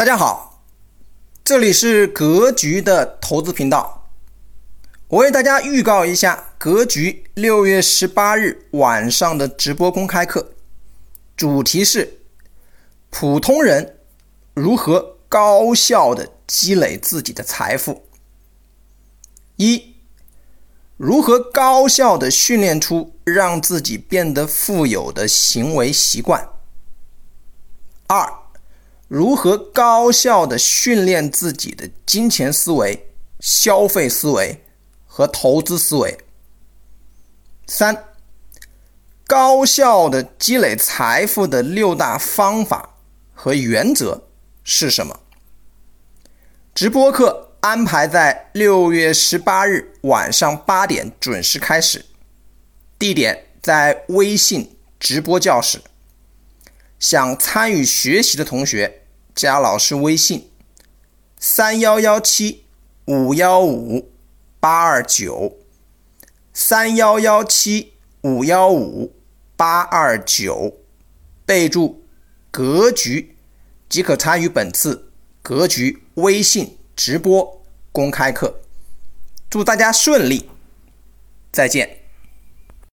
大家好，这里是格局的投资频道。我为大家预告一下格局六月十八日晚上的直播公开课，主题是普通人如何高效的积累自己的财富。一、如何高效的训练出让自己变得富有的行为习惯。二。如何高效的训练自己的金钱思维、消费思维和投资思维？三、高效的积累财富的六大方法和原则是什么？直播课安排在六月十八日晚上八点准时开始，地点在微信直播教室。想参与学习的同学。加老师微信：三幺幺七五幺五八二九，三幺幺七五幺五八二九，备注“格局”即可参与本次“格局”微信直播公开课。祝大家顺利，再见。